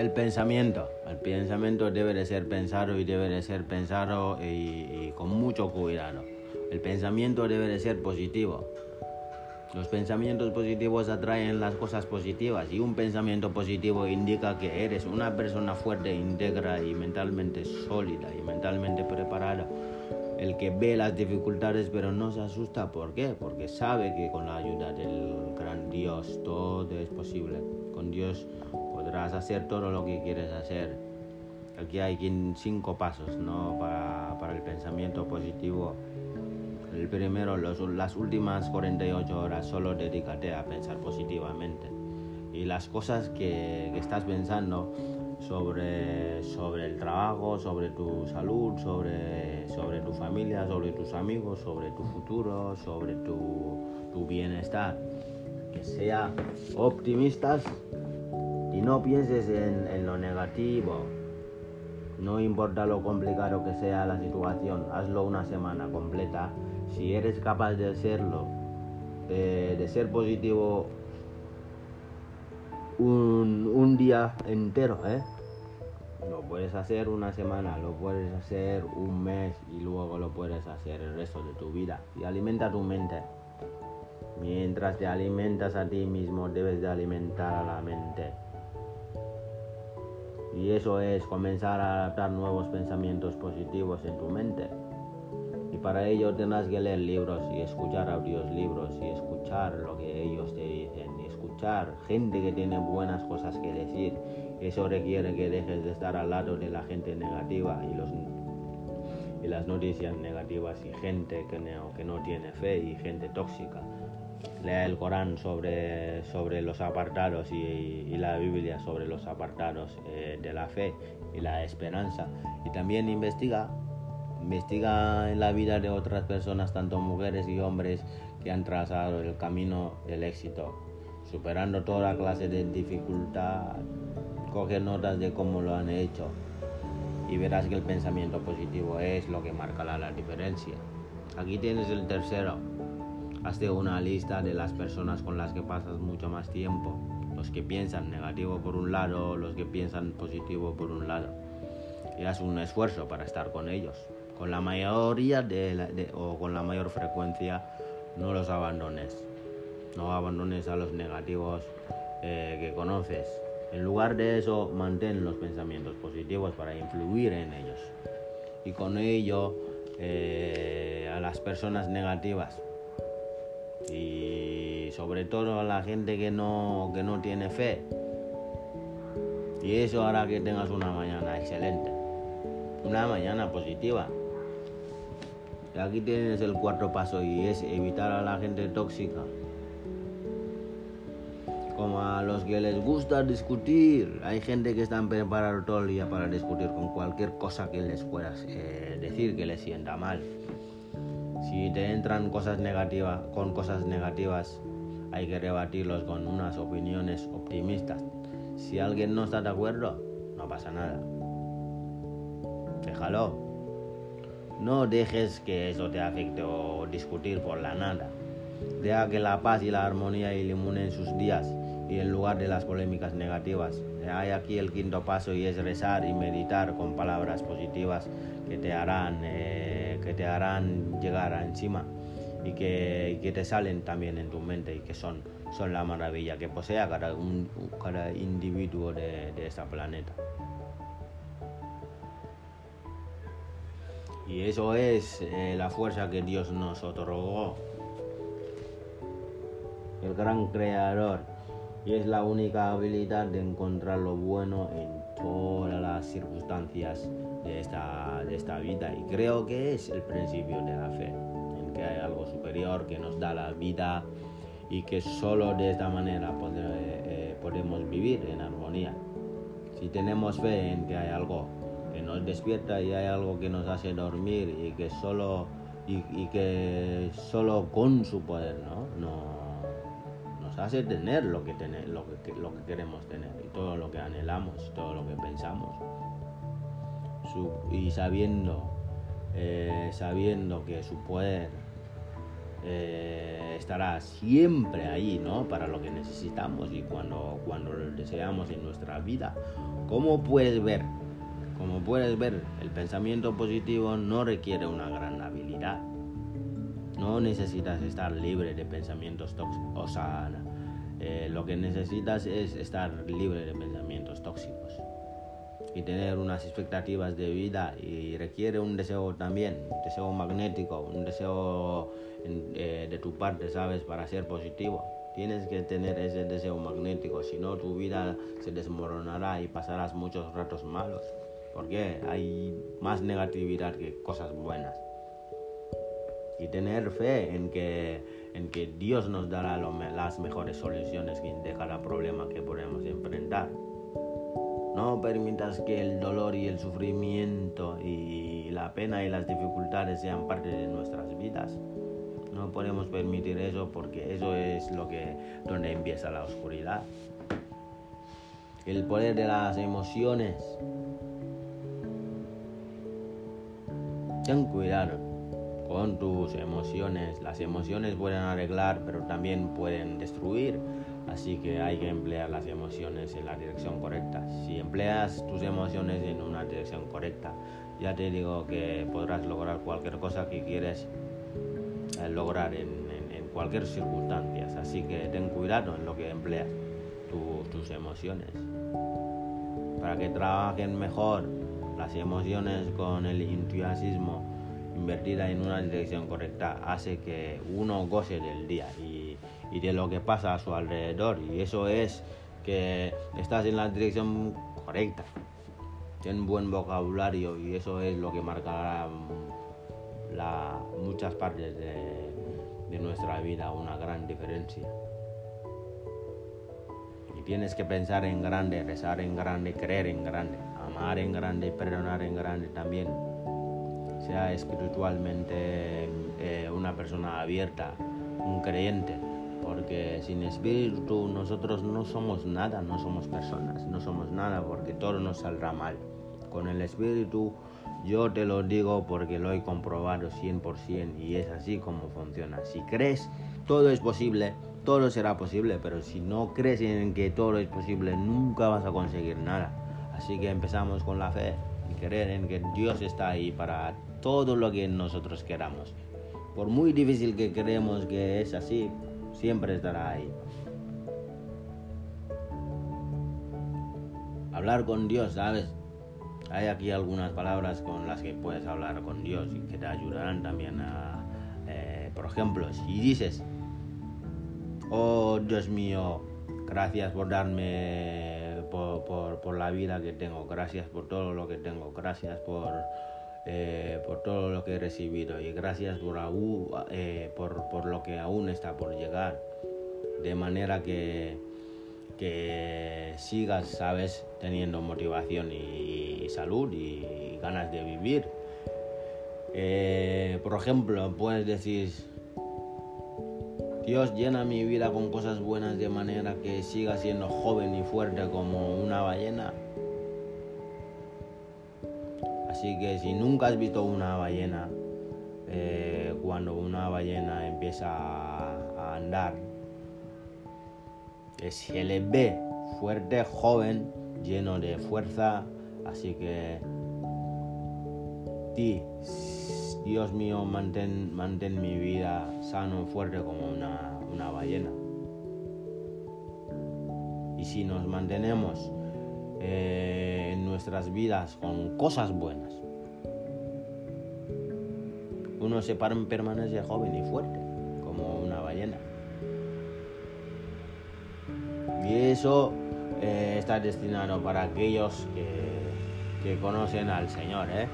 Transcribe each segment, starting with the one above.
el pensamiento. El pensamiento debe de ser pensado y debe de ser pensado y, y con mucho cuidado. El pensamiento debe de ser positivo. Los pensamientos positivos atraen las cosas positivas y un pensamiento positivo indica que eres una persona fuerte, íntegra y mentalmente sólida y mentalmente preparada. El que ve las dificultades pero no se asusta, ¿por qué? Porque sabe que con la ayuda del gran Dios todo es posible. Con Dios podrás hacer todo lo que quieres hacer. Aquí hay cinco pasos ¿no? para, para el pensamiento positivo. El primero, las últimas 48 horas solo dedícate a pensar positivamente. Y las cosas que, estás pensando sobre, sobre el trabajo, sobre tu salud, sobre, sobre tu familia, sobre tus amigos, sobre tu futuro, sobre tu, tu bienestar. Que sean optimistas no pienses en, lo negativo. No importa lo complicado que sea la situación, hazlo una semana completa si eres capaz de hacerlo, de ser positivo un, día entero, ¿eh? Lo puedes hacer una semana, lo puedes hacer un mes y luego lo puedes hacer el resto de tu vida. Y alimenta tu mente. Mientras te alimentas a ti mismo, debes de alimentar a la mente. Y eso es comenzar a adaptar nuevos pensamientos positivos en tu mente para ello tendrás que leer libros y escuchar libros y escuchar lo que ellos te dicen y escuchar gente que tiene buenas cosas que decir. Eso requiere que dejes de estar al lado de la gente negativa y, los, y las noticias negativas y gente que no, que no tiene fe y gente tóxica. Lea el Corán sobre, sobre los apartados y, la Biblia sobre los apartados eh, de la fe y la esperanza. Y también investiga Investiga en la vida de otras personas, tanto mujeres y hombres, que han trazado el camino del éxito, superando toda clase de dificultad. Coge notas de cómo lo han hecho y verás que el pensamiento positivo es lo que marcará la diferencia. Aquí tienes el tercero. Hazte una lista de las personas con las que pasas mucho más tiempo. Los que piensan negativo por un lado, los que piensan positivo por un lado. Y haz un esfuerzo para estar con ellos con la mayoría de, o con la mayor frecuencia no los abandones. No abandones a los negativos eh, que conoces. En lugar de eso, mantén los pensamientos positivos para influir en ellos. Y con ello, eh, a las personas negativas. Y sobre todo a la gente que no, que no tiene fe. Y eso hará que tengas una mañana excelente. Una mañana positiva. Aquí tienes el cuarto paso y es evitar a la gente tóxica. Como a los que les gusta discutir. Hay gente que están preparados todo el día para discutir con cualquier cosa que les puedas eh, decir que les sienta mal. Si te entran cosas negativas, con cosas negativas, hay que rebatirlos con unas opiniones optimistas. Si alguien no está de acuerdo, no pasa nada. Déjalo. No dejes que eso te afecte o discutir por la nada. Deja que la paz y la armonía iluminen sus días y en lugar de las polémicas negativas. Hay aquí el quinto paso y es rezar y meditar con palabras positivas que te harán, eh, que te harán llegar a encima y que, te salen también en tu mente y que son, son la maravilla que posea cada, un, cada individuo de, de este planeta. Y eso es eh, la fuerza que Dios nos otorgó. El gran creador. Y es la única habilidad de encontrar lo bueno en todas las circunstancias de esta, de esta vida. Y creo que es el principio de la fe. En que hay algo superior que nos da la vida y que solo de esta manera eh, podemos vivir en armonía. Si tenemos fe en que hay algo nos despierta y hay algo que nos hace dormir y que solo y, que solo con su poder ¿no? nos hace tener lo que, tener, lo, que, lo que queremos tener y todo lo que anhelamos, todo lo que pensamos. Y sabiendo, eh, sabiendo que su poder eh, estará siempre ahí, ¿no? Para lo que necesitamos y cuando, cuando lo deseamos en nuestra vida. ¿Cómo puedes ver? Como puedes ver, el pensamiento positivo no requiere una gran habilidad. No necesitas estar libre de pensamientos tóxicos. Eh, lo que necesitas es estar libre de pensamientos tóxicos y tener unas expectativas de vida y requiere un deseo también, un deseo magnético, un deseo eh, de tu parte, ¿sabes? Para ser positivo. Tienes que tener ese deseo magnético, si no tu vida se desmoronará y pasarás muchos ratos malos. Porque hay más negatividad que cosas buenas. Y tener fe en que, en que Dios nos dará las mejores soluciones de cada problema que podemos enfrentar. No permitas que el dolor y el sufrimiento y la pena y las dificultades sean parte de nuestras vidas. No podemos permitir eso porque eso es lo que donde empieza la oscuridad. El poder de las emociones. Ten cuidado con tus emociones. Las emociones pueden arreglar, pero también pueden destruir. Así que hay que emplear las emociones en la dirección correcta. Si empleas tus emociones en una dirección correcta, ya te digo que podrás lograr cualquier cosa que quieres eh, lograr en, cualquier circunstancia. Así que ten cuidado en lo que empleas tus emociones. Para que trabajen mejor las emociones con el entusiasmo invertida en una dirección correcta hace que uno goce del día y y de lo que pasa a su alrededor. Y eso es que estás en la dirección correcta. Ten buen vocabulario y eso es lo que marcará mm, muchas partes de, nuestra vida una gran diferencia. Y tienes que pensar en grande, rezar en grande, creer en grande, amar en grande perdonar en grande también. Sea espiritualmente eh, una persona abierta, un creyente porque sin espíritu nosotros no somos nada, no somos personas, no somos nada porque todo nos saldrá mal. Con el espíritu yo te lo digo porque lo he comprobado 100% y es así como funciona. Si crees, todo es posible, todo será posible, pero si no crees en que todo es posible, nunca vas a conseguir nada. Así que empezamos con la fe y creer en que Dios está ahí para todo lo que nosotros queramos. Por muy difícil que creemos que es así, siempre estará ahí. Hablar con Dios, ¿sabes? Hay aquí algunas palabras con las que puedes hablar con Dios y que te ayudarán también a, eh, por ejemplo, si dices, oh Dios mío, gracias por darme, por, por la vida que tengo, gracias por todo lo que tengo, gracias por eh, por todo lo que he recibido y gracias por, eh, por, por, lo que aún está por llegar. De manera que, que sigas, sabes, teniendo motivación y, salud y, ganas de vivir. Eh, por ejemplo, puedes decir, Dios llena mi vida con cosas buenas de manera que siga siendo joven y fuerte como una ballena. Así que si nunca has visto una ballena, eh, cuando una ballena empieza a, andar, se le ve fuerte, joven, lleno de fuerza. Así que, ti, Dios mío, mantén, mantén mi vida sano, fuerte como una, una ballena. Y si nos mantenemos eh, en nuestras vidas con cosas buenas. Uno se permanece joven y fuerte, como una ballena. Y eso eh, está destinado para aquellos que, que conocen al Señor, ¿eh?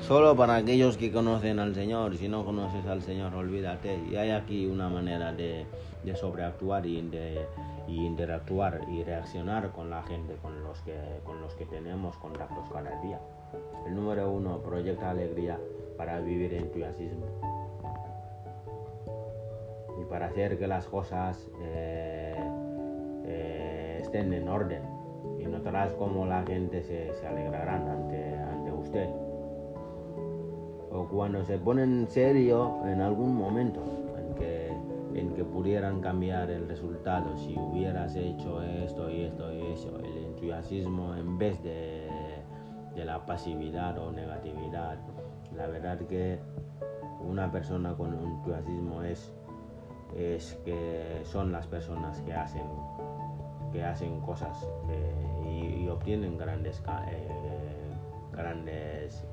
Solo para aquellos que conocen al Señor. Si no conoces al Señor, olvídate. Y hay aquí una manera de, de sobreactuar y de y interactuar y reaccionar con la gente con los que, con los que tenemos contactos cada día. El número uno, proyecta alegría para vivir entusiasmo y para hacer que las cosas eh, eh, estén en orden. Y notarás cómo la gente se, alegrarán ante, ante usted. O cuando se ponen serio en algún momento, en que pudieran cambiar el resultado si hubieras hecho esto y esto y eso. El entusiasmo en vez de, de la pasividad o negatividad. La verdad que una persona con entusiasmo es, es que son las personas que hacen, que hacen cosas eh, y, obtienen grandes, eh, grandes,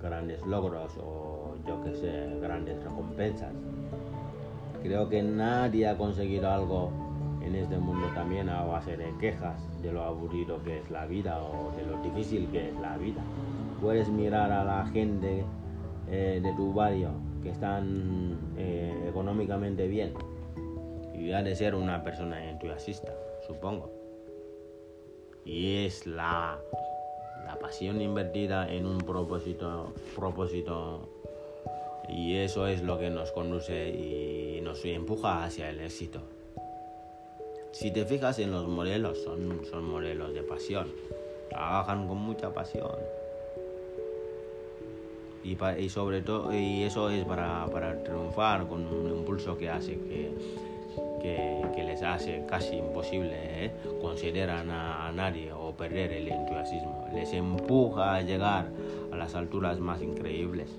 grandes logros o yo que sé, grandes recompensas. Creo que nadie ha conseguido algo en este mundo también a base de quejas de lo aburrido que es la vida o de lo difícil que es la vida. Puedes mirar a la gente eh, de tu barrio que están eh, económicamente bien y ha de ser una persona entusiasta, supongo. Y es la, la pasión invertida en un propósito, propósito y eso es lo que nos conduce y nos empuja hacia el éxito. Si te fijas en los modelos, son, son modelos de pasión. Trabajan con mucha pasión. Y, sobre todo, y eso es para, para, triunfar con un impulso que hace que, que, les hace casi imposible ¿eh? consideran a, a nadie o perder el entusiasmo. Les empuja a llegar a las alturas más increíbles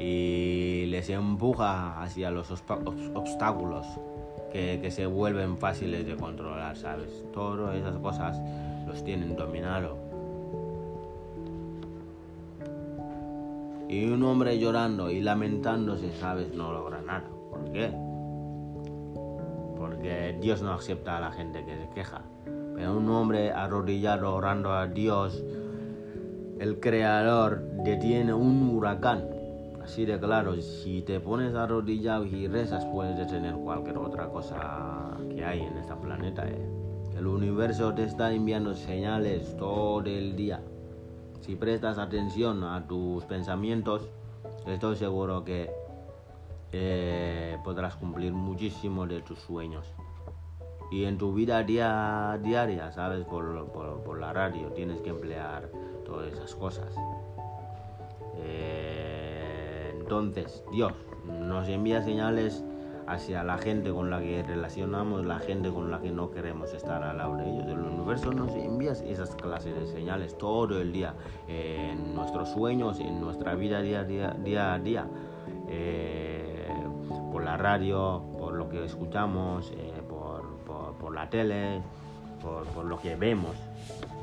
y les empuja hacia los obstáculos que, se vuelven fáciles de controlar, ¿sabes? Todas esas cosas los tienen dominado. Y un hombre llorando y lamentándose, ¿sabes? No logra nada. ¿Por qué? Porque Dios no acepta a la gente que se queja. Pero un hombre arrodillado orando a Dios, el creador, detiene un huracán Así de claro, si te pones arrodillado y rezas, puedes detener cualquier otra cosa que hay en este planeta. Eh. El universo te está enviando señales todo el día. Si prestas atención a tus pensamientos, estoy seguro que eh, podrás cumplir muchísimo de tus sueños. Y en tu vida diaria, ¿sabes? Por, por, la radio tienes que emplear todas esas cosas. Entonces, Dios nos envía señales hacia la gente con la que relacionamos, la gente con la que no queremos estar al lado de ellos. El universo nos envía esas clases de señales todo el día, en nuestros sueños, en nuestra vida día, día, día a día, eh, por la radio, por lo que escuchamos, eh, por, por, la tele, por, por lo que vemos,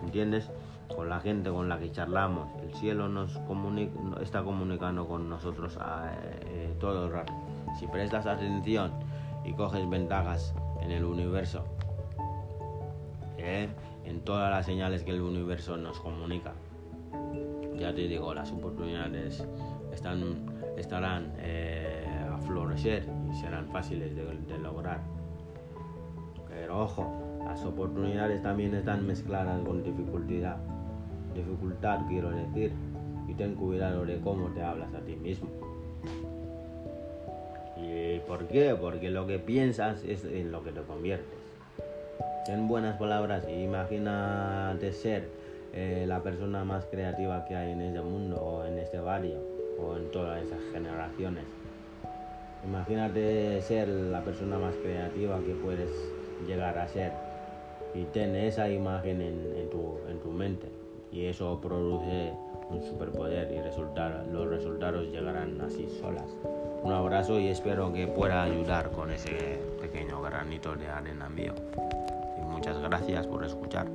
¿entiendes? Con la gente con la que charlamos. El cielo nos está comunicando con nosotros eh, todo el rato. Si prestas atención y coges ventajas en el universo, eh, en todas las señales que el universo nos comunica, ya te digo, las oportunidades están, estarán eh, a florecer y serán fáciles de lograr. Pero ojo, las oportunidades también están mezcladas con dificultad dificultad quiero decir, y ten cuidado de cómo te hablas a ti mismo. ¿Y por qué? Porque lo que piensas es en lo que te conviertes. Ten buenas palabras y imagínate ser eh, la persona más creativa que hay en este mundo o en este barrio o en todas esas generaciones. Imagínate ser la persona más creativa que puedes llegar a ser y ten esa imagen en, tu, en tu mente y eso produce un superpoder y los resultados llegarán así solas. Un abrazo y espero que pueda ayudar con ese pequeño granito de arena mío. Y muchas gracias por escuchar.